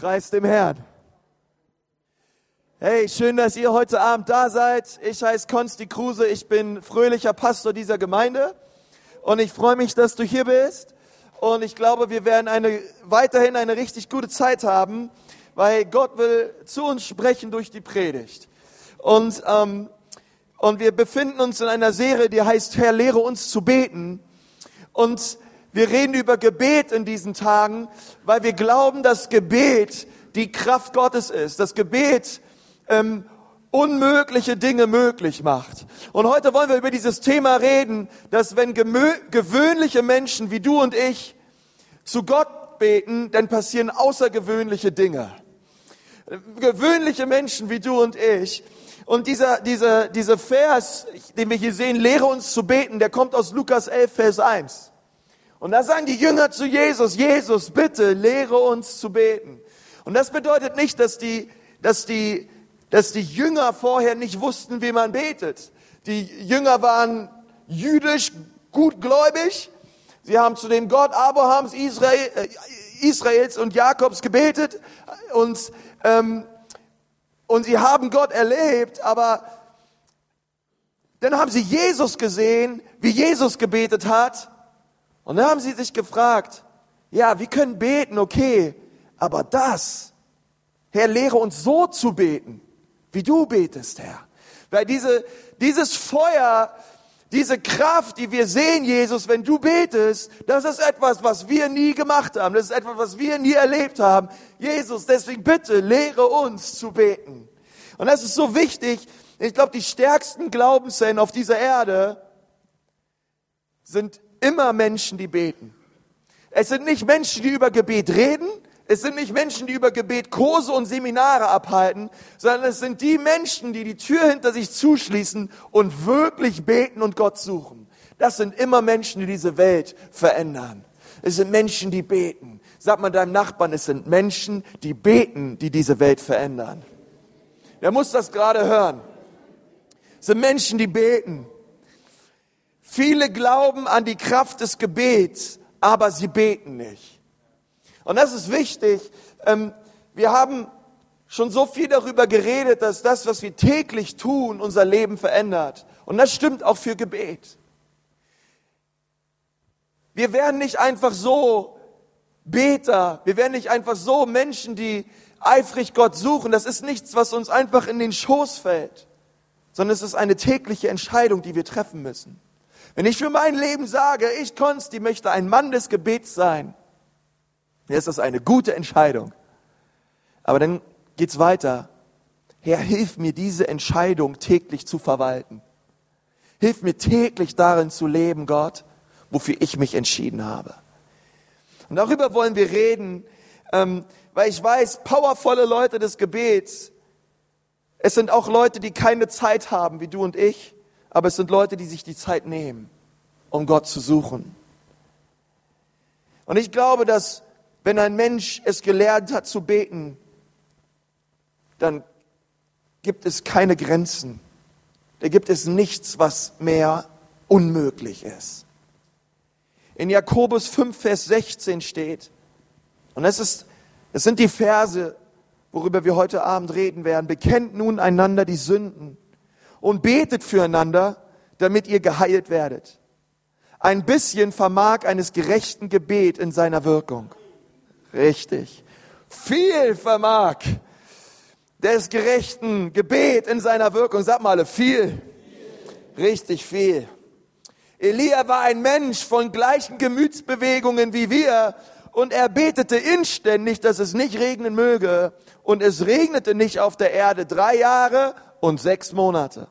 Preis dem Herrn. Hey, schön, dass ihr heute Abend da seid. Ich heiße Konsti Kruse, ich bin fröhlicher Pastor dieser Gemeinde und ich freue mich, dass du hier bist. Und ich glaube, wir werden eine, weiterhin eine richtig gute Zeit haben, weil Gott will zu uns sprechen durch die Predigt. Und, ähm, und wir befinden uns in einer Serie, die heißt, Herr, lehre uns zu beten. Und wir reden über Gebet in diesen Tagen, weil wir glauben, dass Gebet die Kraft Gottes ist. Das Gebet ähm, unmögliche Dinge möglich macht. Und heute wollen wir über dieses Thema reden, dass wenn gewöhnliche Menschen wie du und ich zu Gott beten, dann passieren außergewöhnliche Dinge. Gewöhnliche Menschen wie du und ich. Und dieser, dieser, dieser Vers, den wir hier sehen, lehre uns zu beten, der kommt aus Lukas 11, Vers 1. Und da sagen die Jünger zu Jesus, Jesus, bitte lehre uns zu beten. Und das bedeutet nicht, dass die, dass die, dass die Jünger vorher nicht wussten, wie man betet. Die Jünger waren jüdisch gutgläubig. Sie haben zu dem Gott Abrahams, Israel, äh, Israels und Jakobs gebetet und, ähm, und sie haben Gott erlebt, aber dann haben sie Jesus gesehen, wie Jesus gebetet hat und dann haben sie sich gefragt, ja, wir können beten, okay, aber das, Herr, lehre uns so zu beten, wie du betest, Herr. Weil diese, dieses Feuer, diese Kraft, die wir sehen, Jesus, wenn du betest, das ist etwas, was wir nie gemacht haben. Das ist etwas, was wir nie erlebt haben. Jesus, deswegen bitte lehre uns zu beten. Und das ist so wichtig. Ich glaube, die stärksten Glaubenszellen auf dieser Erde sind immer Menschen, die beten. Es sind nicht Menschen, die über Gebet reden. Es sind nicht Menschen, die über Gebet Kurse und Seminare abhalten, sondern es sind die Menschen, die die Tür hinter sich zuschließen und wirklich beten und Gott suchen. Das sind immer Menschen, die diese Welt verändern. Es sind Menschen, die beten. Sag mal deinem Nachbarn, es sind Menschen, die beten, die diese Welt verändern. Der muss das gerade hören. Es sind Menschen, die beten. Viele glauben an die Kraft des Gebets, aber sie beten nicht. Und das ist wichtig. Ähm, wir haben schon so viel darüber geredet, dass das, was wir täglich tun, unser Leben verändert. Und das stimmt auch für Gebet. Wir werden nicht einfach so Beter, wir werden nicht einfach so Menschen, die eifrig Gott suchen. Das ist nichts, was uns einfach in den Schoß fällt, sondern es ist eine tägliche Entscheidung, die wir treffen müssen. Wenn ich für mein Leben sage, ich Konsti möchte ein Mann des Gebets sein, dann ist das eine gute Entscheidung. Aber dann geht's weiter. Herr, hilf mir diese Entscheidung täglich zu verwalten. Hilf mir täglich darin zu leben, Gott, wofür ich mich entschieden habe. Und darüber wollen wir reden, ähm, weil ich weiß, powervolle Leute des Gebets, es sind auch Leute, die keine Zeit haben, wie du und ich, aber es sind Leute, die sich die Zeit nehmen, um Gott zu suchen. Und ich glaube, dass wenn ein Mensch es gelernt hat zu beten, dann gibt es keine Grenzen. Da gibt es nichts, was mehr unmöglich ist. In Jakobus 5, Vers 16 steht, und es, ist, es sind die Verse, worüber wir heute Abend reden werden, bekennt nun einander die Sünden und betet füreinander, damit ihr geheilt werdet. Ein bisschen vermag eines gerechten Gebet in seiner Wirkung. Richtig. Viel vermag des gerechten Gebet in seiner Wirkung. Sag mal, viel. Richtig viel. Elia war ein Mensch von gleichen Gemütsbewegungen wie wir und er betete inständig, dass es nicht regnen möge und es regnete nicht auf der Erde drei Jahre und sechs Monate.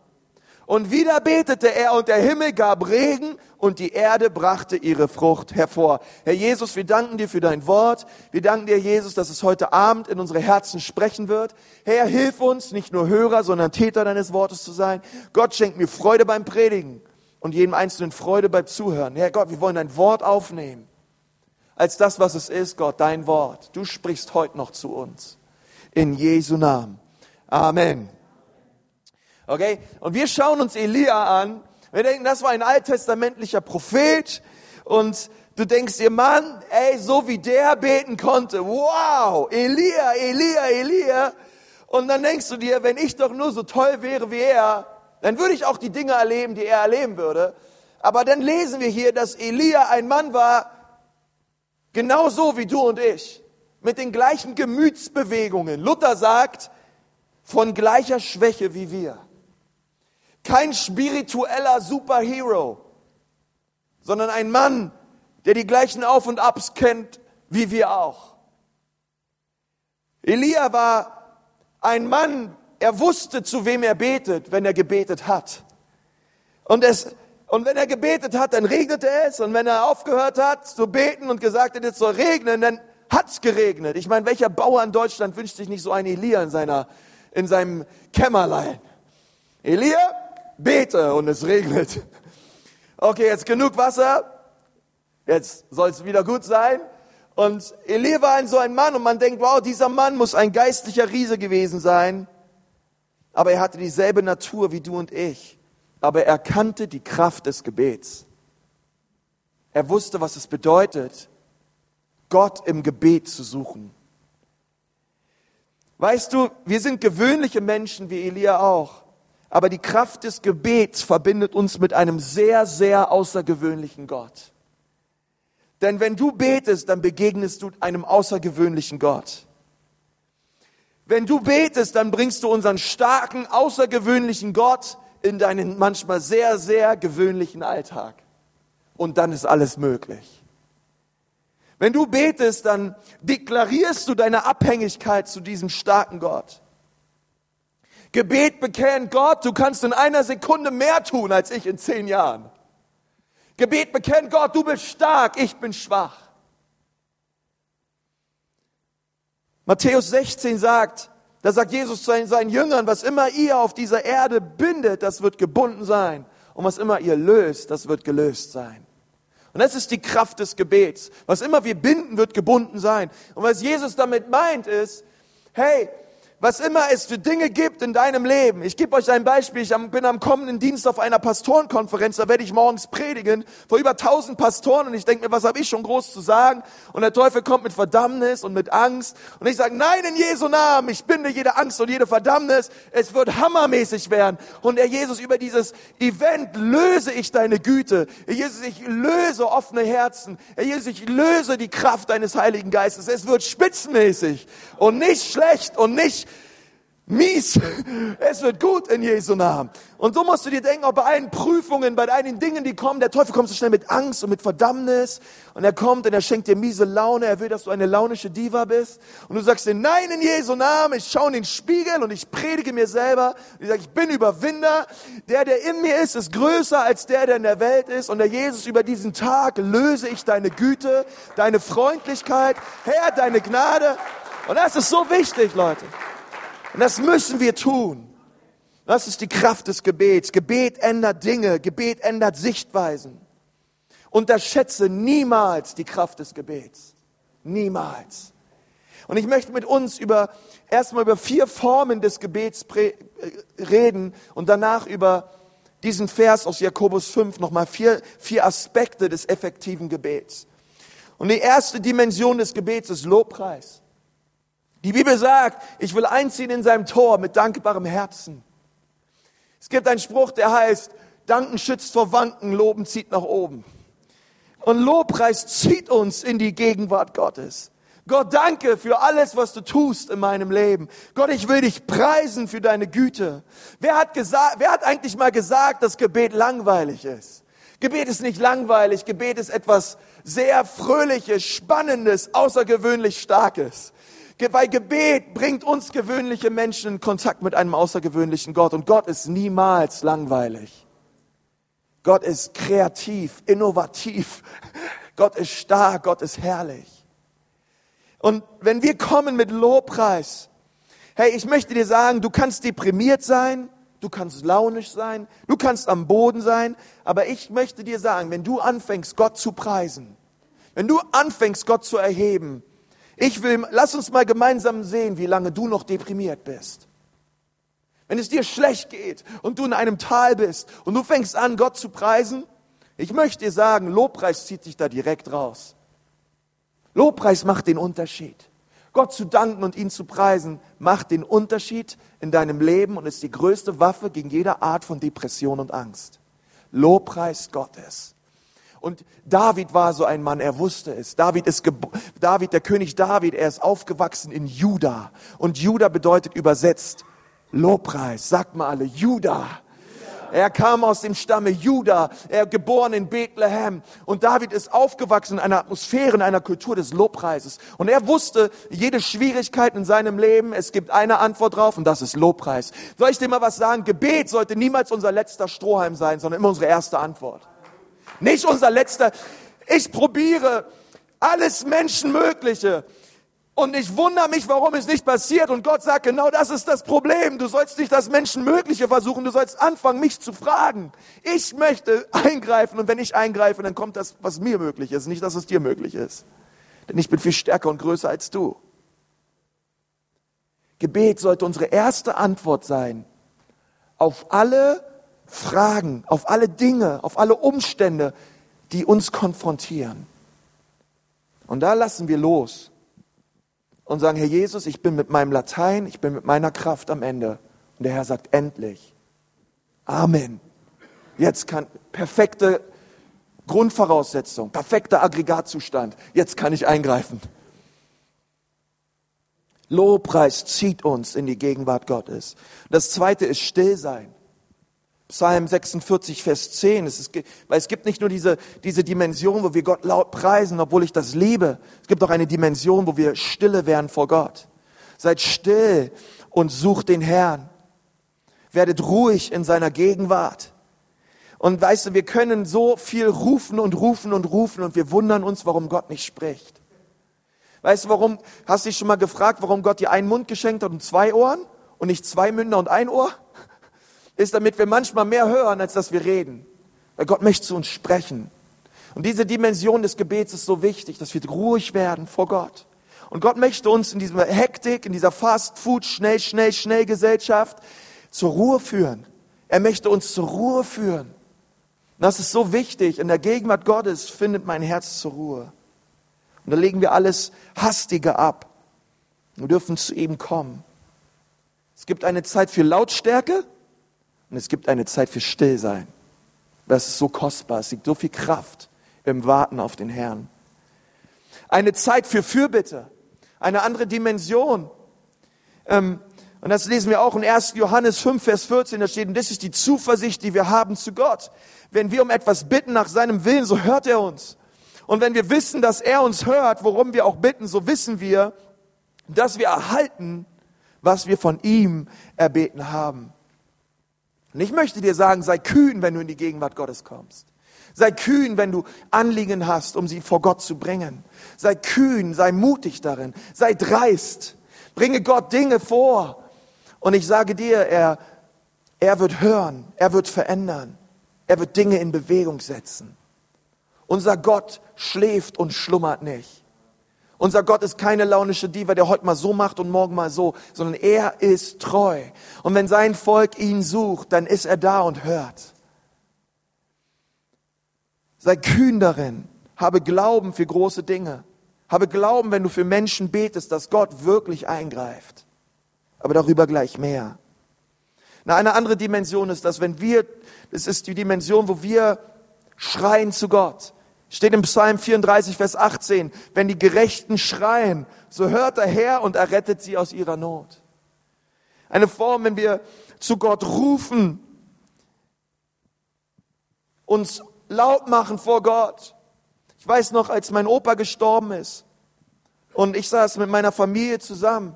Und wieder betete er und der Himmel gab Regen und die Erde brachte ihre Frucht hervor. Herr Jesus, wir danken dir für dein Wort. Wir danken dir, Jesus, dass es heute Abend in unsere Herzen sprechen wird. Herr, hilf uns, nicht nur Hörer, sondern Täter deines Wortes zu sein. Gott schenkt mir Freude beim Predigen und jedem Einzelnen Freude beim Zuhören. Herr Gott, wir wollen dein Wort aufnehmen. Als das, was es ist, Gott, dein Wort. Du sprichst heute noch zu uns. In Jesu Namen. Amen. Okay? Und wir schauen uns Elia an. Wir denken, das war ein alttestamentlicher Prophet und Du denkst dir, Mann, ey, so wie der beten konnte, wow, Elia, Elia, Elia. Und dann denkst du dir, wenn ich doch nur so toll wäre wie er, dann würde ich auch die Dinge erleben, die er erleben würde. Aber dann lesen wir hier, dass Elia ein Mann war, genauso wie du und ich, mit den gleichen Gemütsbewegungen. Luther sagt, von gleicher Schwäche wie wir. Kein spiritueller Superhero, sondern ein Mann, der die gleichen Auf und Abs kennt wie wir auch. Elia war ein Mann, er wusste, zu wem er betet, wenn er gebetet hat. Und, es, und wenn er gebetet hat, dann regnete es. Und wenn er aufgehört hat zu beten und gesagt hat, es soll regnen, dann hat's geregnet. Ich meine, welcher Bauer in Deutschland wünscht sich nicht so einen Elia in, seiner, in seinem Kämmerlein? Elia, bete und es regnet. Okay, jetzt genug Wasser jetzt soll es wieder gut sein. Und Elie war ein so ein Mann und man denkt, wow, dieser Mann muss ein geistlicher Riese gewesen sein. Aber er hatte dieselbe Natur wie du und ich. Aber er kannte die Kraft des Gebets. Er wusste, was es bedeutet, Gott im Gebet zu suchen. Weißt du, wir sind gewöhnliche Menschen wie Elia auch. Aber die Kraft des Gebets verbindet uns mit einem sehr, sehr außergewöhnlichen Gott. Denn wenn du betest, dann begegnest du einem außergewöhnlichen Gott. Wenn du betest, dann bringst du unseren starken, außergewöhnlichen Gott in deinen manchmal sehr, sehr gewöhnlichen Alltag. Und dann ist alles möglich. Wenn du betest, dann deklarierst du deine Abhängigkeit zu diesem starken Gott. Gebet bekennt Gott, du kannst in einer Sekunde mehr tun als ich in zehn Jahren. Gebet bekennt, Gott, du bist stark, ich bin schwach. Matthäus 16 sagt, da sagt Jesus zu seinen Jüngern, was immer ihr auf dieser Erde bindet, das wird gebunden sein. Und was immer ihr löst, das wird gelöst sein. Und das ist die Kraft des Gebets. Was immer wir binden, wird gebunden sein. Und was Jesus damit meint ist, hey, was immer es für Dinge gibt in deinem Leben. Ich gebe euch ein Beispiel. Ich bin am kommenden Dienst auf einer Pastorenkonferenz. Da werde ich morgens predigen vor über tausend Pastoren. Und ich denke mir, was habe ich schon groß zu sagen? Und der Teufel kommt mit Verdammnis und mit Angst. Und ich sage, nein, in Jesu Namen. Ich binde jede Angst und jede Verdammnis. Es wird hammermäßig werden. Und Herr Jesus, über dieses Event löse ich deine Güte. Herr Jesus, ich löse offene Herzen. Herr Jesus, ich löse die Kraft deines Heiligen Geistes. Es wird spitzenmäßig und nicht schlecht und nicht mies. Es wird gut in Jesu Namen. Und so musst du dir denken, auch bei allen Prüfungen, bei allen Dingen, die kommen, der Teufel kommt so schnell mit Angst und mit Verdammnis. Und er kommt und er schenkt dir miese Laune. Er will, dass du eine launische Diva bist. Und du sagst dir, nein, in Jesu Namen. Ich schaue in den Spiegel und ich predige mir selber. Und ich sage, ich bin Überwinder. Der, der in mir ist, ist größer als der, der in der Welt ist. Und der Jesus, über diesen Tag löse ich deine Güte, deine Freundlichkeit, Herr, deine Gnade. Und das ist so wichtig, Leute. Und das müssen wir tun. Das ist die Kraft des Gebets. Gebet ändert Dinge, Gebet ändert Sichtweisen. Unterschätze niemals die Kraft des Gebets. Niemals. Und ich möchte mit uns über, erstmal über vier Formen des Gebets äh, reden und danach über diesen Vers aus Jakobus 5 nochmal vier, vier Aspekte des effektiven Gebets. Und die erste Dimension des Gebets ist Lobpreis. Die Bibel sagt, ich will einziehen in seinem Tor mit dankbarem Herzen. Es gibt einen Spruch, der heißt, Danken schützt vor Wanken, Loben zieht nach oben. Und Lobpreis zieht uns in die Gegenwart Gottes. Gott, danke für alles, was du tust in meinem Leben. Gott, ich will dich preisen für deine Güte. Wer hat gesagt, wer hat eigentlich mal gesagt, dass Gebet langweilig ist? Gebet ist nicht langweilig. Gebet ist etwas sehr Fröhliches, Spannendes, außergewöhnlich Starkes. Weil Gebet bringt uns gewöhnliche Menschen in Kontakt mit einem außergewöhnlichen Gott. Und Gott ist niemals langweilig. Gott ist kreativ, innovativ. Gott ist stark, Gott ist herrlich. Und wenn wir kommen mit Lobpreis, hey, ich möchte dir sagen, du kannst deprimiert sein, du kannst launisch sein, du kannst am Boden sein, aber ich möchte dir sagen, wenn du anfängst, Gott zu preisen, wenn du anfängst, Gott zu erheben, ich will, lass uns mal gemeinsam sehen, wie lange du noch deprimiert bist. Wenn es dir schlecht geht und du in einem Tal bist und du fängst an, Gott zu preisen, Ich möchte dir sagen, Lobpreis zieht sich da direkt raus. Lobpreis macht den Unterschied. Gott zu danken und ihn zu preisen macht den Unterschied in deinem Leben und ist die größte Waffe gegen jede Art von Depression und Angst. Lobpreis Gottes. Und David war so ein Mann, er wusste es. David ist, David, der König David, er ist aufgewachsen in Juda. Und Juda bedeutet übersetzt Lobpreis. Sagt mal alle, Juda. Er kam aus dem Stamme Juda, er geboren in Bethlehem. Und David ist aufgewachsen in einer Atmosphäre, in einer Kultur des Lobpreises. Und er wusste, jede Schwierigkeit in seinem Leben, es gibt eine Antwort drauf und das ist Lobpreis. Soll ich dir mal was sagen? Gebet sollte niemals unser letzter Strohhalm sein, sondern immer unsere erste Antwort. Nicht unser letzter. Ich probiere alles Menschenmögliche und ich wundere mich, warum es nicht passiert. Und Gott sagt, genau das ist das Problem. Du sollst nicht das Menschenmögliche versuchen. Du sollst anfangen, mich zu fragen. Ich möchte eingreifen. Und wenn ich eingreife, dann kommt das, was mir möglich ist. Nicht, dass es dir möglich ist. Denn ich bin viel stärker und größer als du. Gebet sollte unsere erste Antwort sein auf alle Fragen, auf alle Dinge, auf alle Umstände, die uns konfrontieren. Und da lassen wir los und sagen, Herr Jesus, ich bin mit meinem Latein, ich bin mit meiner Kraft am Ende. Und der Herr sagt, endlich. Amen. Jetzt kann perfekte Grundvoraussetzung, perfekter Aggregatzustand. Jetzt kann ich eingreifen. Lobpreis zieht uns in die Gegenwart Gottes. Das zweite ist Stillsein. Psalm 46, Vers 10. Es ist, weil es gibt nicht nur diese, diese Dimension, wo wir Gott laut preisen, obwohl ich das liebe. Es gibt auch eine Dimension, wo wir stille werden vor Gott. Seid still und sucht den Herrn. Werdet ruhig in seiner Gegenwart. Und weißt du, wir können so viel rufen und rufen und rufen und wir wundern uns, warum Gott nicht spricht. Weißt du, warum, hast du dich schon mal gefragt, warum Gott dir einen Mund geschenkt hat und zwei Ohren und nicht zwei Münder und ein Ohr? Ist, damit wir manchmal mehr hören, als dass wir reden. Weil Gott möchte zu uns sprechen. Und diese Dimension des Gebets ist so wichtig, dass wir ruhig werden vor Gott. Und Gott möchte uns in dieser Hektik, in dieser Fast Food, schnell, schnell, schnell Gesellschaft zur Ruhe führen. Er möchte uns zur Ruhe führen. Und das ist so wichtig. In der Gegenwart Gottes findet mein Herz zur Ruhe. Und da legen wir alles Hastige ab. Wir dürfen zu ihm kommen. Es gibt eine Zeit für Lautstärke und es gibt eine Zeit für Stillsein. Das ist so kostbar. Es liegt so viel Kraft im Warten auf den Herrn. Eine Zeit für Fürbitte. Eine andere Dimension. Ähm, und das lesen wir auch in 1. Johannes 5, Vers 14. Da steht, und das ist die Zuversicht, die wir haben zu Gott. Wenn wir um etwas bitten nach seinem Willen, so hört er uns. Und wenn wir wissen, dass er uns hört, worum wir auch bitten, so wissen wir, dass wir erhalten, was wir von ihm erbeten haben. Und ich möchte dir sagen, sei kühn, wenn du in die Gegenwart Gottes kommst. Sei kühn, wenn du Anliegen hast, um sie vor Gott zu bringen. Sei kühn, sei mutig darin, sei dreist. Bringe Gott Dinge vor. Und ich sage dir, er, er wird hören, er wird verändern, er wird Dinge in Bewegung setzen. Unser Gott schläft und schlummert nicht. Unser Gott ist keine launische Diva, der heute mal so macht und morgen mal so, sondern er ist treu. Und wenn sein Volk ihn sucht, dann ist er da und hört. Sei kühn darin. Habe Glauben für große Dinge. Habe Glauben, wenn du für Menschen betest, dass Gott wirklich eingreift. Aber darüber gleich mehr. Na, eine andere Dimension ist, dass wenn wir, es ist die Dimension, wo wir schreien zu Gott. Steht im Psalm 34, Vers 18, wenn die Gerechten schreien, so hört der Herr und errettet sie aus ihrer Not. Eine Form, wenn wir zu Gott rufen, uns laut machen vor Gott. Ich weiß noch, als mein Opa gestorben ist und ich saß mit meiner Familie zusammen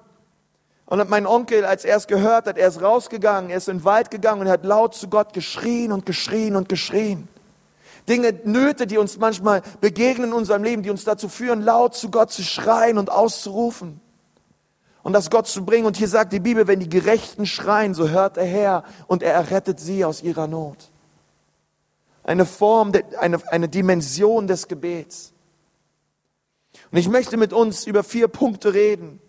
und mein Onkel, als er es gehört hat, er ist rausgegangen, er ist in den Wald gegangen und hat laut zu Gott geschrien und geschrien und geschrien. Dinge, Nöte, die uns manchmal begegnen in unserem Leben, die uns dazu führen, laut zu Gott zu schreien und auszurufen und das Gott zu bringen. Und hier sagt die Bibel, wenn die Gerechten schreien, so hört er her und er errettet sie aus ihrer Not. Eine Form, eine, eine Dimension des Gebets. Und ich möchte mit uns über vier Punkte reden.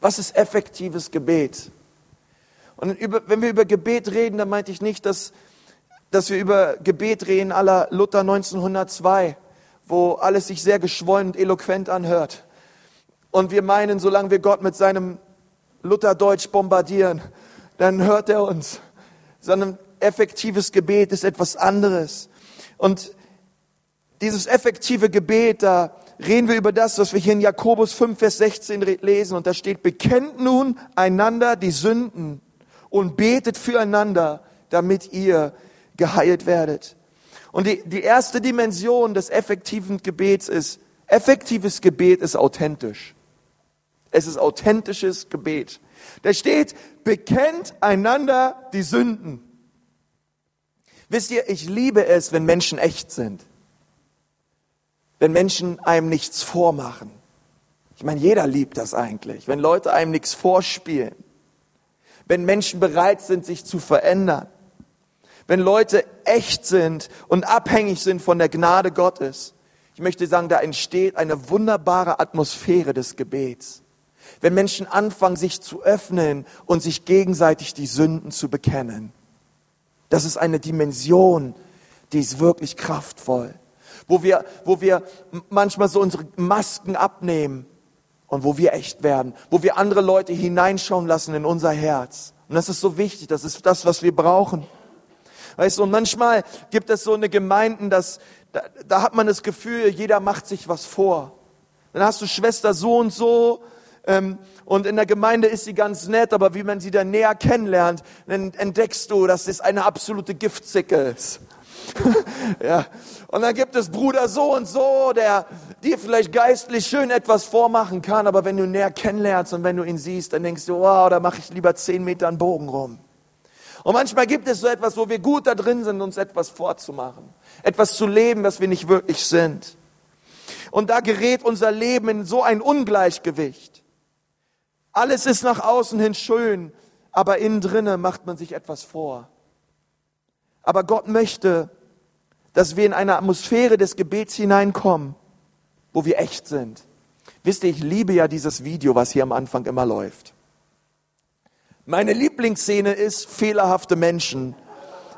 Was ist effektives Gebet? Und über, wenn wir über Gebet reden, dann meinte ich nicht, dass dass wir über Gebet reden aller Luther 1902, wo alles sich sehr geschwollen und eloquent anhört. Und wir meinen, solange wir Gott mit seinem Lutherdeutsch bombardieren, dann hört er uns. Sondern effektives Gebet ist etwas anderes. Und dieses effektive Gebet, da reden wir über das, was wir hier in Jakobus 5, Vers 16 lesen. Und da steht, bekennt nun einander die Sünden und betet füreinander, damit ihr geheilt werdet. Und die, die erste Dimension des effektiven Gebets ist, effektives Gebet ist authentisch. Es ist authentisches Gebet. Da steht, bekennt einander die Sünden. Wisst ihr, ich liebe es, wenn Menschen echt sind. Wenn Menschen einem nichts vormachen. Ich meine, jeder liebt das eigentlich, wenn Leute einem nichts vorspielen. Wenn Menschen bereit sind, sich zu verändern. Wenn Leute echt sind und abhängig sind von der Gnade Gottes. Ich möchte sagen, da entsteht eine wunderbare Atmosphäre des Gebets. Wenn Menschen anfangen, sich zu öffnen und sich gegenseitig die Sünden zu bekennen. Das ist eine Dimension, die ist wirklich kraftvoll. Wo wir, wo wir manchmal so unsere Masken abnehmen und wo wir echt werden. Wo wir andere Leute hineinschauen lassen in unser Herz. Und das ist so wichtig. Das ist das, was wir brauchen. Weißt du, und manchmal gibt es so eine Gemeinden, dass, da, da hat man das Gefühl, jeder macht sich was vor. Dann hast du Schwester so und so, ähm, und in der Gemeinde ist sie ganz nett, aber wie man sie dann näher kennenlernt, dann entdeckst du, dass es eine absolute Giftzicke ist. ja. Und dann gibt es Bruder so und so, der dir vielleicht geistlich schön etwas vormachen kann, aber wenn du näher kennenlernst und wenn du ihn siehst, dann denkst du, wow, da mache ich lieber zehn Meter einen Bogen rum. Und manchmal gibt es so etwas, wo wir gut da drin sind, uns etwas vorzumachen, etwas zu leben, was wir nicht wirklich sind. Und da gerät unser Leben in so ein Ungleichgewicht. Alles ist nach außen hin schön, aber innen drinne macht man sich etwas vor. Aber Gott möchte, dass wir in eine Atmosphäre des Gebets hineinkommen, wo wir echt sind. Wisst ihr, ich liebe ja dieses Video, was hier am Anfang immer läuft. Meine Lieblingsszene ist fehlerhafte Menschen.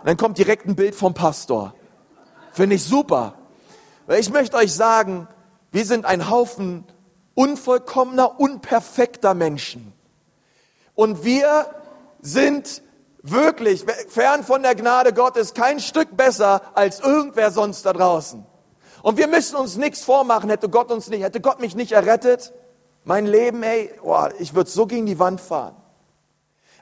dann kommt direkt ein Bild vom Pastor. Finde ich super. Weil ich möchte euch sagen, wir sind ein Haufen unvollkommener, unperfekter Menschen. Und wir sind wirklich fern von der Gnade Gottes kein Stück besser als irgendwer sonst da draußen. Und wir müssen uns nichts vormachen, hätte Gott uns nicht, hätte Gott mich nicht errettet, mein Leben, ey, oh, ich würde so gegen die Wand fahren.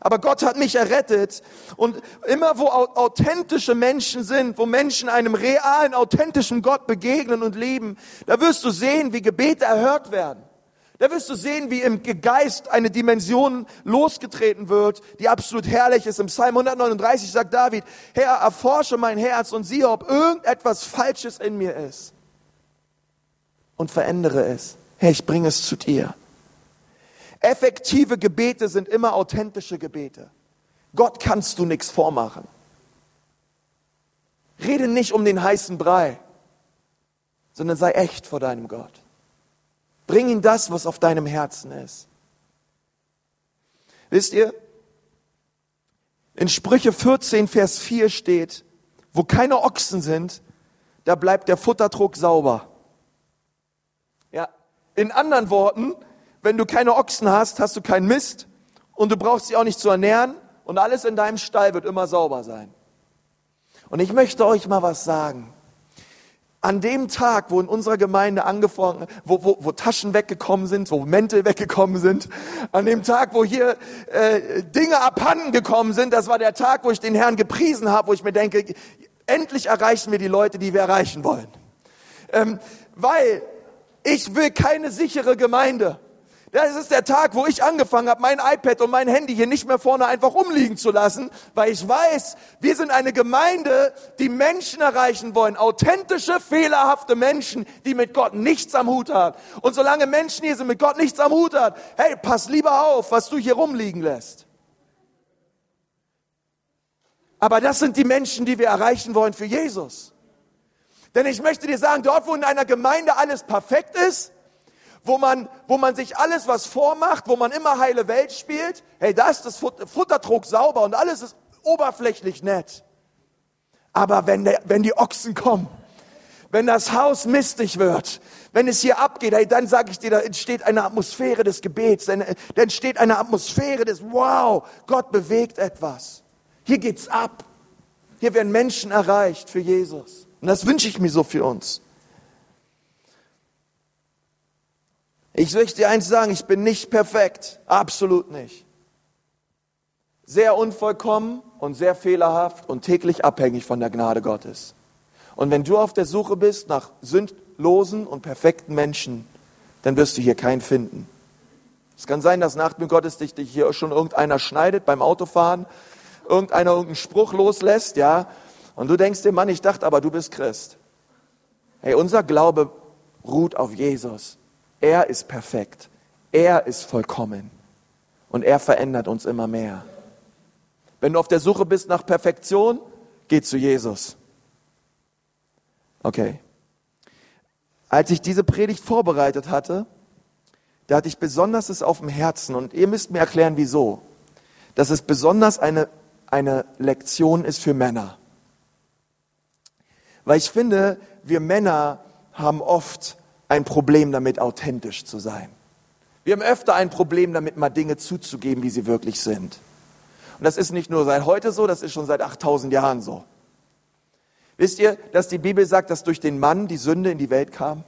Aber Gott hat mich errettet. Und immer wo authentische Menschen sind, wo Menschen einem realen, authentischen Gott begegnen und leben, da wirst du sehen, wie Gebete erhört werden. Da wirst du sehen, wie im Geist eine Dimension losgetreten wird, die absolut herrlich ist. Im Psalm 139 sagt David, Herr, erforsche mein Herz und siehe, ob irgendetwas Falsches in mir ist. Und verändere es. Herr, ich bringe es zu dir. Effektive Gebete sind immer authentische Gebete. Gott kannst du nichts vormachen. Rede nicht um den heißen Brei, sondern sei echt vor deinem Gott. Bring ihm das, was auf deinem Herzen ist. Wisst ihr, in Sprüche 14, Vers 4 steht, wo keine Ochsen sind, da bleibt der Futterdruck sauber. Ja, in anderen Worten, wenn du keine Ochsen hast, hast du keinen Mist und du brauchst sie auch nicht zu ernähren und alles in deinem Stall wird immer sauber sein. Und ich möchte euch mal was sagen an dem Tag, wo in unserer Gemeinde angefangen, wo, wo, wo Taschen weggekommen sind, wo Mäntel weggekommen sind, an dem Tag, wo hier äh, Dinge abhanden gekommen sind, das war der Tag, wo ich den Herrn gepriesen habe, wo ich mir denke, endlich erreichen wir die Leute, die wir erreichen wollen. Ähm, weil ich will keine sichere Gemeinde. Das ist der Tag, wo ich angefangen habe, mein iPad und mein Handy hier nicht mehr vorne einfach umliegen zu lassen, weil ich weiß, wir sind eine Gemeinde, die Menschen erreichen wollen. Authentische, fehlerhafte Menschen, die mit Gott nichts am Hut haben. Und solange Menschen hier sind, mit Gott nichts am Hut haben, hey, pass lieber auf, was du hier rumliegen lässt. Aber das sind die Menschen, die wir erreichen wollen für Jesus. Denn ich möchte dir sagen, dort, wo in einer Gemeinde alles perfekt ist, wo man, wo man sich alles was vormacht, wo man immer heile Welt spielt. Hey, da ist das Futterdruck sauber und alles ist oberflächlich nett. Aber wenn, der, wenn die Ochsen kommen, wenn das Haus mistig wird, wenn es hier abgeht, hey, dann sage ich dir, da entsteht eine Atmosphäre des Gebets, da entsteht eine Atmosphäre des Wow, Gott bewegt etwas. Hier geht's ab. Hier werden Menschen erreicht für Jesus. Und das wünsche ich mir so für uns. Ich möchte dir eins sagen, ich bin nicht perfekt. Absolut nicht. Sehr unvollkommen und sehr fehlerhaft und täglich abhängig von der Gnade Gottes. Und wenn du auf der Suche bist nach sündlosen und perfekten Menschen, dann wirst du hier keinen finden. Es kann sein, dass nach dem Gottesdienst dich hier schon irgendeiner schneidet beim Autofahren, irgendeiner irgendeinen Spruch loslässt, ja, und du denkst dir, Mann, ich dachte aber, du bist Christ. Hey, unser Glaube ruht auf Jesus. Er ist perfekt. Er ist vollkommen. Und er verändert uns immer mehr. Wenn du auf der Suche bist nach Perfektion, geh zu Jesus. Okay. Als ich diese Predigt vorbereitet hatte, da hatte ich besonders es auf dem Herzen und ihr müsst mir erklären, wieso. Dass es besonders eine, eine Lektion ist für Männer. Weil ich finde, wir Männer haben oft ein Problem damit, authentisch zu sein. Wir haben öfter ein Problem damit, mal Dinge zuzugeben, wie sie wirklich sind. Und das ist nicht nur seit heute so, das ist schon seit 8000 Jahren so. Wisst ihr, dass die Bibel sagt, dass durch den Mann die Sünde in die Welt kam?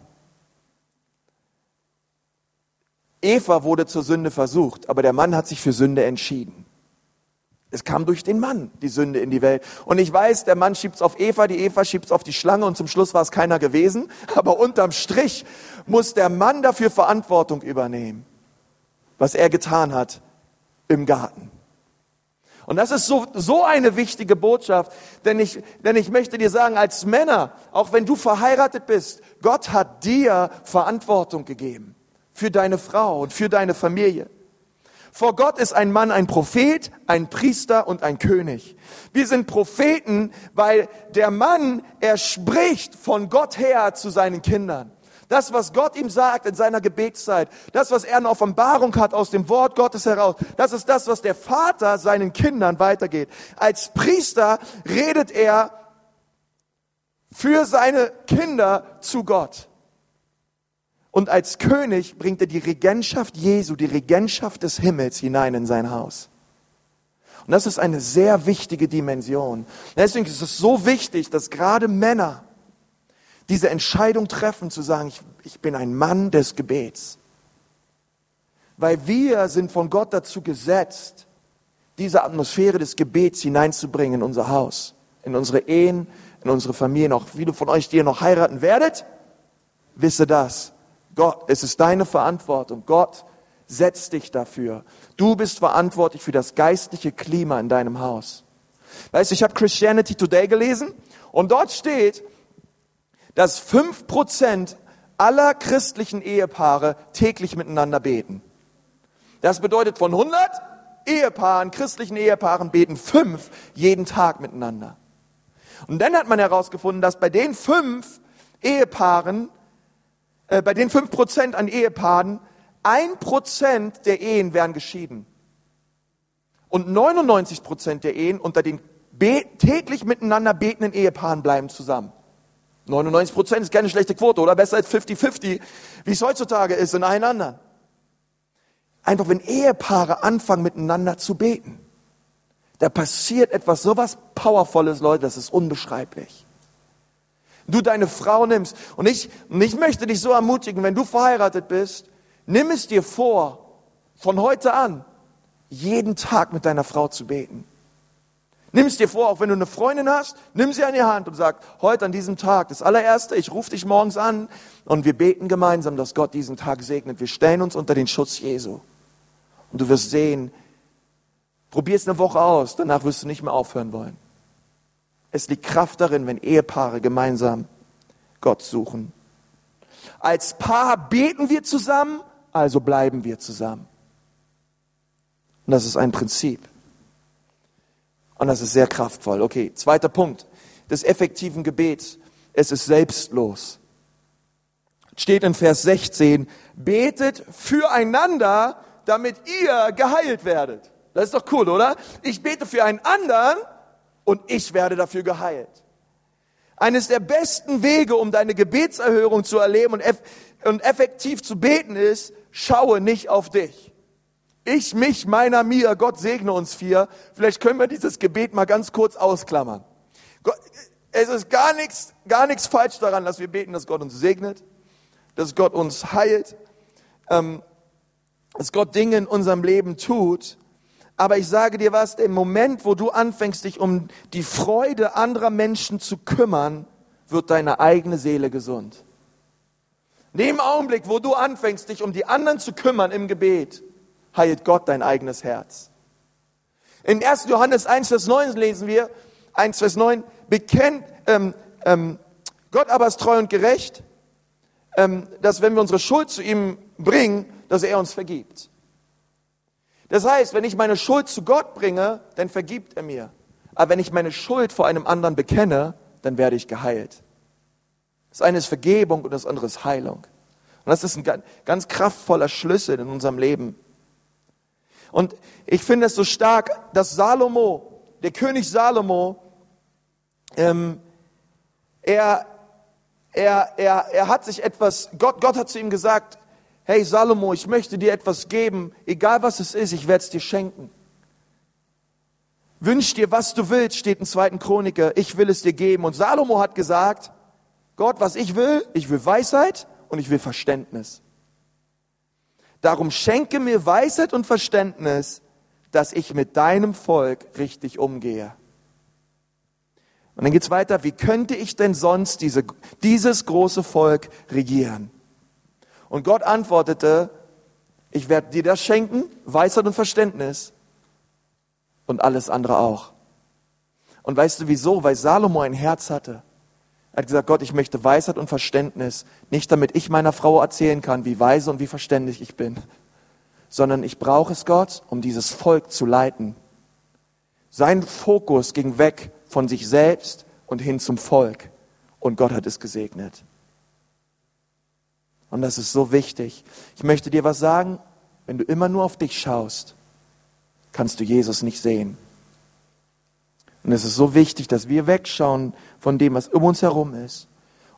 Eva wurde zur Sünde versucht, aber der Mann hat sich für Sünde entschieden. Es kam durch den Mann die Sünde in die Welt. Und ich weiß, der Mann schiebt es auf Eva, die Eva schiebt es auf die Schlange und zum Schluss war es keiner gewesen. Aber unterm Strich muss der Mann dafür Verantwortung übernehmen, was er getan hat im Garten. Und das ist so, so eine wichtige Botschaft, denn ich, denn ich möchte dir sagen, als Männer, auch wenn du verheiratet bist, Gott hat dir Verantwortung gegeben für deine Frau und für deine Familie. Vor Gott ist ein Mann ein Prophet, ein Priester und ein König. Wir sind Propheten, weil der Mann, er spricht von Gott her zu seinen Kindern. Das, was Gott ihm sagt in seiner Gebetszeit, das, was er eine Offenbarung hat aus dem Wort Gottes heraus, das ist das, was der Vater seinen Kindern weitergeht. Als Priester redet er für seine Kinder zu Gott. Und als König bringt er die Regentschaft Jesu, die Regentschaft des Himmels hinein in sein Haus. Und das ist eine sehr wichtige Dimension. Deswegen ist es so wichtig, dass gerade Männer diese Entscheidung treffen, zu sagen, ich, ich bin ein Mann des Gebets. Weil wir sind von Gott dazu gesetzt, diese Atmosphäre des Gebets hineinzubringen in unser Haus, in unsere Ehen, in unsere Familien. Auch viele von euch, die ihr noch heiraten werdet, wisse das. Gott, es ist deine Verantwortung. Gott setzt dich dafür. Du bist verantwortlich für das geistliche Klima in deinem Haus. Weißt du, ich habe Christianity Today gelesen und dort steht, dass fünf Prozent aller christlichen Ehepaare täglich miteinander beten. Das bedeutet, von 100 Ehepaaren, christlichen Ehepaaren beten fünf jeden Tag miteinander. Und dann hat man herausgefunden, dass bei den fünf Ehepaaren äh, bei den fünf Prozent an Ehepaaren, ein Prozent der Ehen werden geschieden. Und 99 Prozent der Ehen unter den täglich miteinander betenden Ehepaaren bleiben zusammen. 99 Prozent ist keine schlechte Quote, oder? Besser als 50-50, wie es heutzutage ist in allen anderen. Einfach wenn Ehepaare anfangen miteinander zu beten, da passiert etwas sowas Powervolles, Leute, das ist unbeschreiblich du deine Frau nimmst. Und ich, und ich möchte dich so ermutigen, wenn du verheiratet bist, nimm es dir vor, von heute an, jeden Tag mit deiner Frau zu beten. Nimm es dir vor, auch wenn du eine Freundin hast, nimm sie an die Hand und sag, heute an diesem Tag, das allererste, ich rufe dich morgens an und wir beten gemeinsam, dass Gott diesen Tag segnet. Wir stellen uns unter den Schutz Jesu. Und du wirst sehen, probier es eine Woche aus, danach wirst du nicht mehr aufhören wollen. Es liegt Kraft darin, wenn Ehepaare gemeinsam Gott suchen. Als Paar beten wir zusammen, also bleiben wir zusammen. Und das ist ein Prinzip. Und das ist sehr kraftvoll. Okay, zweiter Punkt des effektiven Gebets. Es ist selbstlos. Steht in Vers 16, betet füreinander, damit ihr geheilt werdet. Das ist doch cool, oder? Ich bete für einen anderen, und ich werde dafür geheilt. Eines der besten Wege, um deine Gebetserhörung zu erleben und, eff und effektiv zu beten ist, schaue nicht auf dich. Ich, mich, meiner, mir, Gott segne uns vier. Vielleicht können wir dieses Gebet mal ganz kurz ausklammern. Gott, es ist gar nichts, gar nichts falsch daran, dass wir beten, dass Gott uns segnet, dass Gott uns heilt, ähm, dass Gott Dinge in unserem Leben tut. Aber ich sage dir was, im Moment, wo du anfängst, dich um die Freude anderer Menschen zu kümmern, wird deine eigene Seele gesund. In dem Augenblick, wo du anfängst, dich um die anderen zu kümmern im Gebet, heilt Gott dein eigenes Herz. In 1. Johannes 1, Vers 9 lesen wir, 1, Vers 9, bekennt, ähm, ähm, Gott aber ist treu und gerecht, ähm, dass wenn wir unsere Schuld zu ihm bringen, dass er uns vergibt. Das heißt, wenn ich meine Schuld zu Gott bringe, dann vergibt er mir. Aber wenn ich meine Schuld vor einem anderen bekenne, dann werde ich geheilt. Das eine ist Vergebung und das andere ist Heilung. Und das ist ein ganz kraftvoller Schlüssel in unserem Leben. Und ich finde es so stark, dass Salomo, der König Salomo, ähm, er, er, er, er hat sich etwas, Gott, Gott hat zu ihm gesagt, hey Salomo, ich möchte dir etwas geben, egal was es ist, ich werde es dir schenken. Wünsch dir, was du willst, steht in 2. Chroniker, ich will es dir geben. Und Salomo hat gesagt, Gott, was ich will, ich will Weisheit und ich will Verständnis. Darum schenke mir Weisheit und Verständnis, dass ich mit deinem Volk richtig umgehe. Und dann geht's weiter, wie könnte ich denn sonst diese, dieses große Volk regieren? Und Gott antwortete, ich werde dir das schenken, Weisheit und Verständnis und alles andere auch. Und weißt du wieso? Weil Salomo ein Herz hatte. Er hat gesagt, Gott, ich möchte Weisheit und Verständnis, nicht damit ich meiner Frau erzählen kann, wie weise und wie verständig ich bin, sondern ich brauche es Gott, um dieses Volk zu leiten. Sein Fokus ging weg von sich selbst und hin zum Volk. Und Gott hat es gesegnet. Und das ist so wichtig. Ich möchte dir was sagen. Wenn du immer nur auf dich schaust, kannst du Jesus nicht sehen. Und es ist so wichtig, dass wir wegschauen von dem, was um uns herum ist.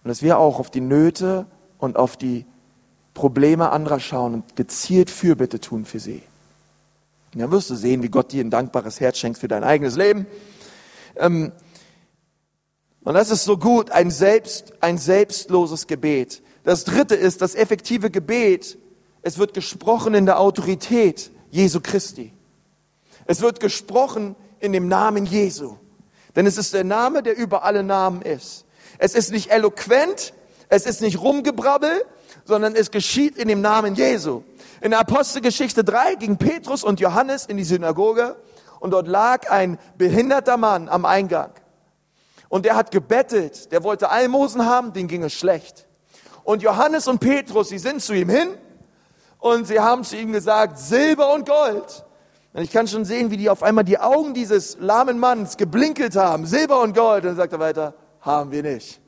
Und dass wir auch auf die Nöte und auf die Probleme anderer schauen und gezielt Fürbitte tun für sie. Und dann wirst du sehen, wie Gott dir ein dankbares Herz schenkt für dein eigenes Leben. Ähm, und das ist so gut, ein, selbst, ein selbstloses Gebet. Das dritte ist das effektive Gebet. Es wird gesprochen in der Autorität Jesu Christi. Es wird gesprochen in dem Namen Jesu. Denn es ist der Name, der über alle Namen ist. Es ist nicht eloquent, es ist nicht rumgebrabbel, sondern es geschieht in dem Namen Jesu. In der Apostelgeschichte 3 ging Petrus und Johannes in die Synagoge und dort lag ein behinderter Mann am Eingang. Und der hat gebettelt, der wollte Almosen haben, den ging es schlecht. Und Johannes und Petrus, sie sind zu ihm hin und sie haben zu ihm gesagt, Silber und Gold. Und ich kann schon sehen, wie die auf einmal die Augen dieses lahmen Manns geblinkelt haben, Silber und Gold. Und dann sagt er weiter, haben wir nicht.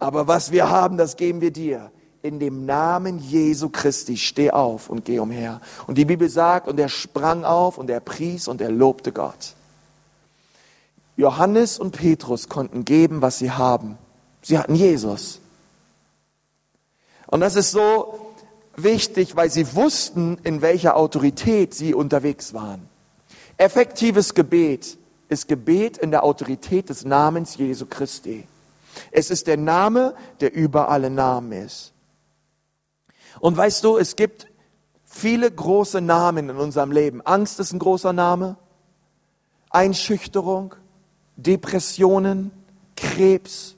Aber was wir haben, das geben wir dir. In dem Namen Jesu Christi steh auf und geh umher. Und die Bibel sagt, und er sprang auf und er pries und er lobte Gott. Johannes und Petrus konnten geben, was sie haben. Sie hatten Jesus. Und das ist so wichtig, weil sie wussten, in welcher Autorität sie unterwegs waren. Effektives Gebet ist Gebet in der Autorität des Namens Jesu Christi. Es ist der Name, der über alle Namen ist. Und weißt du, es gibt viele große Namen in unserem Leben. Angst ist ein großer Name. Einschüchterung, Depressionen, Krebs,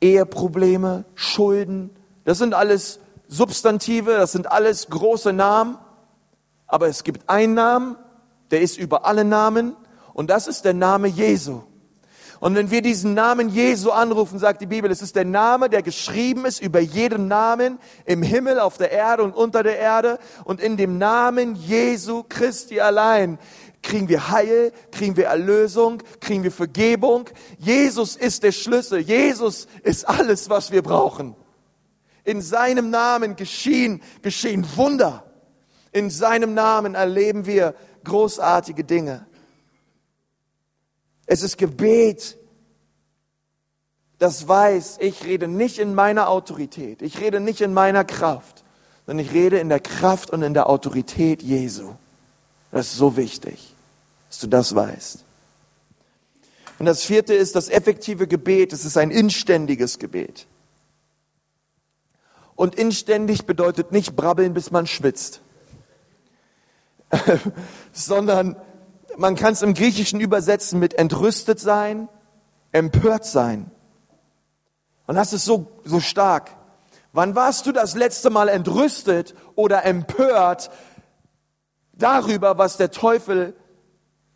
Eheprobleme, Schulden. Das sind alles Substantive, das sind alles große Namen. Aber es gibt einen Namen, der ist über alle Namen. Und das ist der Name Jesu. Und wenn wir diesen Namen Jesu anrufen, sagt die Bibel, es ist der Name, der geschrieben ist über jeden Namen im Himmel, auf der Erde und unter der Erde. Und in dem Namen Jesu Christi allein kriegen wir Heil, kriegen wir Erlösung, kriegen wir Vergebung. Jesus ist der Schlüssel. Jesus ist alles, was wir brauchen. In seinem Namen geschehen, geschehen Wunder. In seinem Namen erleben wir großartige Dinge. Es ist Gebet das weiß, ich rede nicht in meiner Autorität, ich rede nicht in meiner Kraft, sondern ich rede in der Kraft und in der Autorität Jesu. Das ist so wichtig, dass du das weißt. Und das vierte ist das effektive Gebet. Es ist ein inständiges Gebet. Und inständig bedeutet nicht brabbeln, bis man schwitzt, sondern man kann es im Griechischen übersetzen mit entrüstet sein, empört sein. Und das ist so, so stark. Wann warst du das letzte Mal entrüstet oder empört darüber, was der Teufel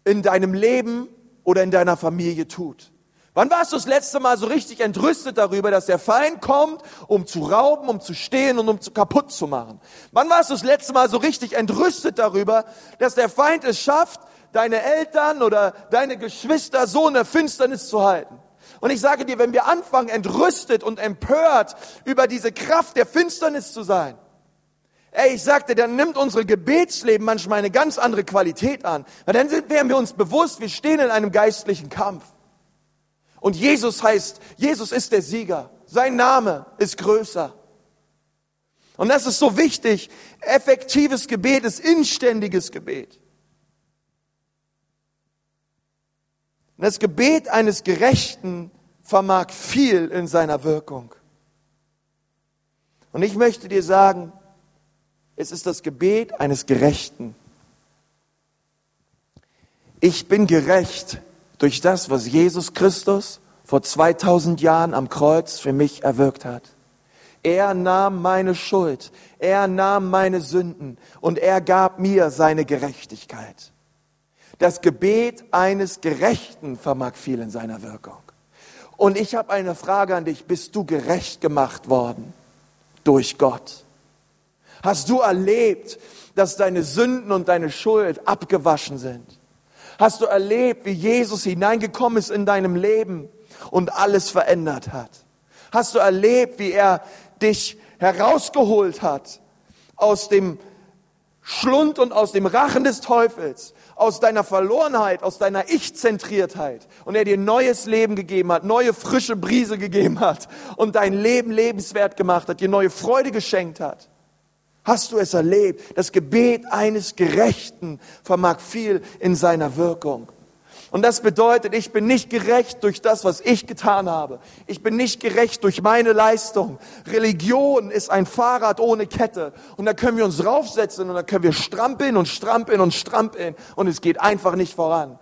in deinem Leben oder in deiner Familie tut? Wann warst du das letzte Mal so richtig entrüstet darüber, dass der Feind kommt, um zu rauben, um zu stehlen und um zu kaputt zu machen? Wann warst du das letzte Mal so richtig entrüstet darüber, dass der Feind es schafft, deine Eltern oder deine Geschwister so in der Finsternis zu halten? Und ich sage dir, wenn wir anfangen, entrüstet und empört über diese Kraft der Finsternis zu sein, Ey, ich sagte, dann nimmt unsere Gebetsleben manchmal eine ganz andere Qualität an. Weil dann werden wir uns bewusst, wir stehen in einem geistlichen Kampf. Und Jesus heißt, Jesus ist der Sieger. Sein Name ist größer. Und das ist so wichtig. Effektives Gebet ist inständiges Gebet. das Gebet eines Gerechten vermag viel in seiner Wirkung. Und ich möchte dir sagen, es ist das Gebet eines Gerechten. Ich bin gerecht durch das, was Jesus Christus vor 2000 Jahren am Kreuz für mich erwirkt hat. Er nahm meine Schuld, er nahm meine Sünden und er gab mir seine Gerechtigkeit. Das Gebet eines Gerechten vermag viel in seiner Wirkung. Und ich habe eine Frage an dich. Bist du gerecht gemacht worden durch Gott? Hast du erlebt, dass deine Sünden und deine Schuld abgewaschen sind? Hast du erlebt, wie Jesus hineingekommen ist in deinem Leben und alles verändert hat? Hast du erlebt, wie er dich herausgeholt hat aus dem Schlund und aus dem Rachen des Teufels, aus deiner Verlorenheit, aus deiner Ich-Zentriertheit und er dir neues Leben gegeben hat, neue frische Brise gegeben hat und dein Leben lebenswert gemacht hat, dir neue Freude geschenkt hat. Hast du es erlebt? Das Gebet eines Gerechten vermag viel in seiner Wirkung. Und das bedeutet, ich bin nicht gerecht durch das, was ich getan habe. Ich bin nicht gerecht durch meine Leistung. Religion ist ein Fahrrad ohne Kette. Und da können wir uns raufsetzen und da können wir strampeln und strampeln und strampeln. Und es geht einfach nicht voran.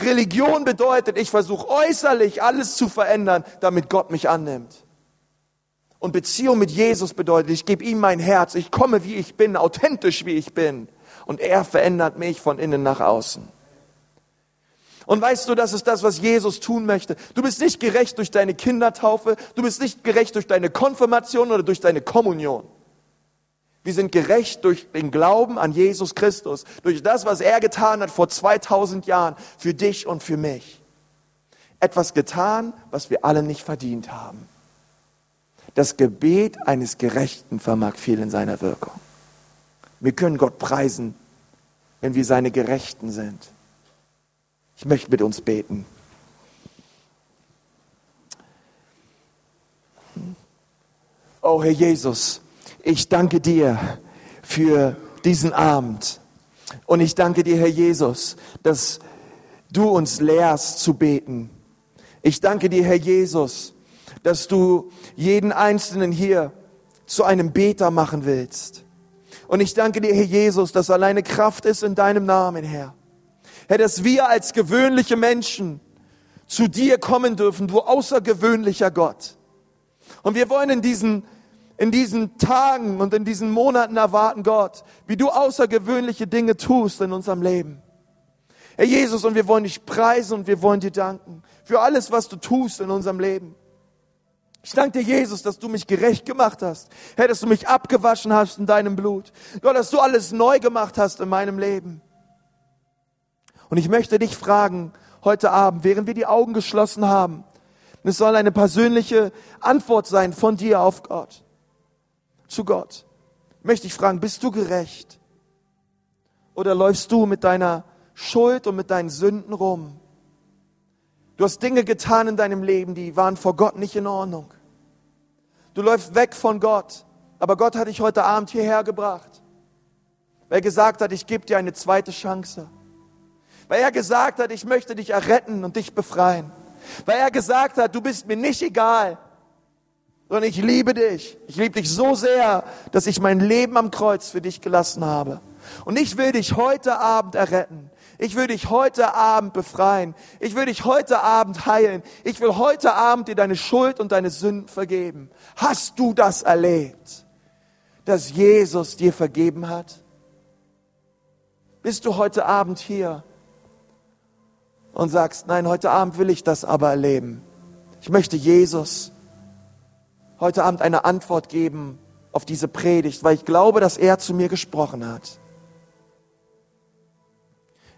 Religion bedeutet, ich versuche äußerlich alles zu verändern, damit Gott mich annimmt. Und Beziehung mit Jesus bedeutet, ich gebe ihm mein Herz, ich komme wie ich bin, authentisch wie ich bin. Und er verändert mich von innen nach außen. Und weißt du, das ist das, was Jesus tun möchte. Du bist nicht gerecht durch deine Kindertaufe, du bist nicht gerecht durch deine Konfirmation oder durch deine Kommunion. Wir sind gerecht durch den Glauben an Jesus Christus, durch das, was er getan hat vor 2000 Jahren für dich und für mich. Etwas getan, was wir alle nicht verdient haben. Das Gebet eines Gerechten vermag viel in seiner Wirkung. Wir können Gott preisen, wenn wir seine Gerechten sind. Ich möchte mit uns beten. Oh Herr Jesus, ich danke dir für diesen Abend. Und ich danke dir, Herr Jesus, dass du uns lehrst zu beten. Ich danke dir, Herr Jesus, dass du jeden Einzelnen hier zu einem Beter machen willst. Und ich danke dir, Herr Jesus, dass alleine Kraft ist in deinem Namen, Herr. Herr, dass wir als gewöhnliche Menschen zu dir kommen dürfen, du außergewöhnlicher Gott. Und wir wollen in diesen, in diesen Tagen und in diesen Monaten erwarten, Gott, wie du außergewöhnliche Dinge tust in unserem Leben. Herr Jesus, und wir wollen dich preisen und wir wollen dir danken für alles, was du tust in unserem Leben. Ich danke dir, Jesus, dass du mich gerecht gemacht hast. Herr, dass du mich abgewaschen hast in deinem Blut. Gott, dass du alles neu gemacht hast in meinem Leben. Und ich möchte dich fragen, heute Abend, während wir die Augen geschlossen haben, es soll eine persönliche Antwort sein von dir auf Gott, zu Gott. Möchte ich fragen, bist du gerecht? Oder läufst du mit deiner Schuld und mit deinen Sünden rum? Du hast Dinge getan in deinem Leben, die waren vor Gott nicht in Ordnung. Du läufst weg von Gott, aber Gott hat dich heute Abend hierher gebracht, weil er gesagt hat, ich gebe dir eine zweite Chance. Weil er gesagt hat, ich möchte dich erretten und dich befreien. Weil er gesagt hat, du bist mir nicht egal, sondern ich liebe dich. Ich liebe dich so sehr, dass ich mein Leben am Kreuz für dich gelassen habe. Und ich will dich heute Abend erretten. Ich will dich heute Abend befreien. Ich will dich heute Abend heilen. Ich will heute Abend dir deine Schuld und deine Sünden vergeben. Hast du das erlebt, dass Jesus dir vergeben hat? Bist du heute Abend hier und sagst, nein, heute Abend will ich das aber erleben. Ich möchte Jesus heute Abend eine Antwort geben auf diese Predigt, weil ich glaube, dass er zu mir gesprochen hat.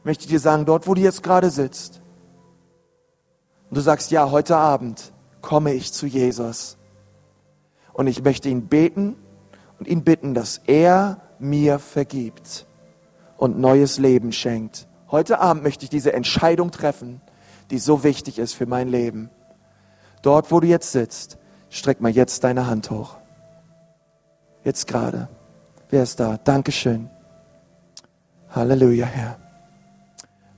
Ich möchte dir sagen, dort, wo du jetzt gerade sitzt, und du sagst, ja, heute Abend komme ich zu Jesus. Und ich möchte ihn beten und ihn bitten, dass er mir vergibt und neues Leben schenkt. Heute Abend möchte ich diese Entscheidung treffen, die so wichtig ist für mein Leben. Dort, wo du jetzt sitzt, streck mal jetzt deine Hand hoch. Jetzt gerade. Wer ist da? Dankeschön. Halleluja, Herr.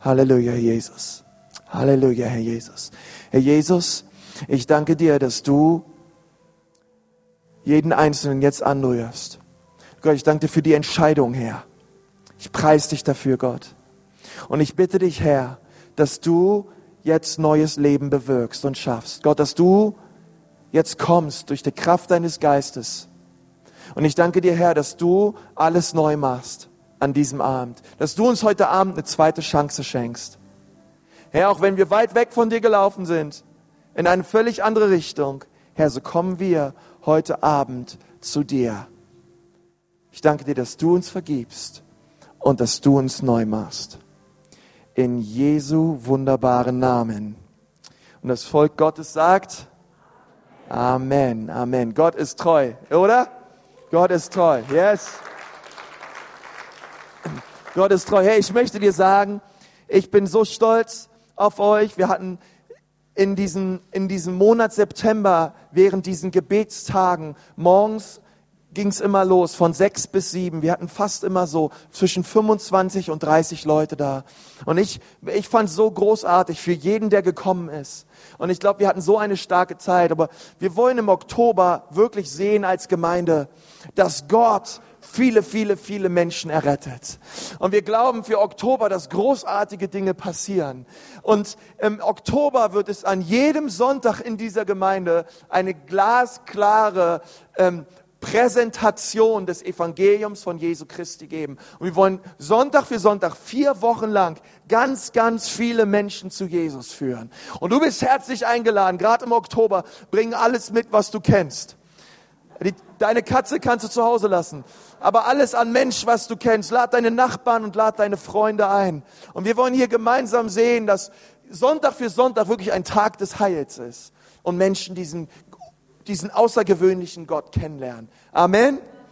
Halleluja, Herr Jesus. Halleluja, Herr Jesus. Herr Jesus, ich danke dir, dass du jeden Einzelnen jetzt anrührst. Gott, ich danke dir für die Entscheidung, Herr. Ich preise dich dafür, Gott. Und ich bitte dich, Herr, dass du jetzt neues Leben bewirkst und schaffst. Gott, dass du jetzt kommst durch die Kraft deines Geistes. Und ich danke dir, Herr, dass du alles neu machst an diesem Abend. Dass du uns heute Abend eine zweite Chance schenkst. Herr, auch wenn wir weit weg von dir gelaufen sind, in eine völlig andere Richtung, Herr, so kommen wir heute Abend zu dir. Ich danke dir, dass du uns vergibst und dass du uns neu machst in Jesu wunderbaren Namen. Und das Volk Gottes sagt, Amen, Amen. Gott ist treu, oder? Gott ist treu, yes. Gott ist treu. Hey, ich möchte dir sagen, ich bin so stolz auf euch. Wir hatten in diesem, in diesem Monat September während diesen Gebetstagen morgens ging es immer los, von sechs bis sieben. Wir hatten fast immer so zwischen 25 und 30 Leute da. Und ich, ich fand so großartig für jeden, der gekommen ist. Und ich glaube, wir hatten so eine starke Zeit. Aber wir wollen im Oktober wirklich sehen als Gemeinde, dass Gott viele, viele, viele Menschen errettet. Und wir glauben für Oktober, dass großartige Dinge passieren. Und im Oktober wird es an jedem Sonntag in dieser Gemeinde eine glasklare ähm, Präsentation des Evangeliums von Jesu Christi geben. Und wir wollen Sonntag für Sonntag vier Wochen lang ganz, ganz viele Menschen zu Jesus führen. Und du bist herzlich eingeladen, gerade im Oktober, bring alles mit, was du kennst. Die, deine Katze kannst du zu Hause lassen. Aber alles an Mensch, was du kennst, lad deine Nachbarn und lad deine Freunde ein. Und wir wollen hier gemeinsam sehen, dass Sonntag für Sonntag wirklich ein Tag des Heils ist und Menschen diesen diesen außergewöhnlichen Gott kennenlernen. Amen.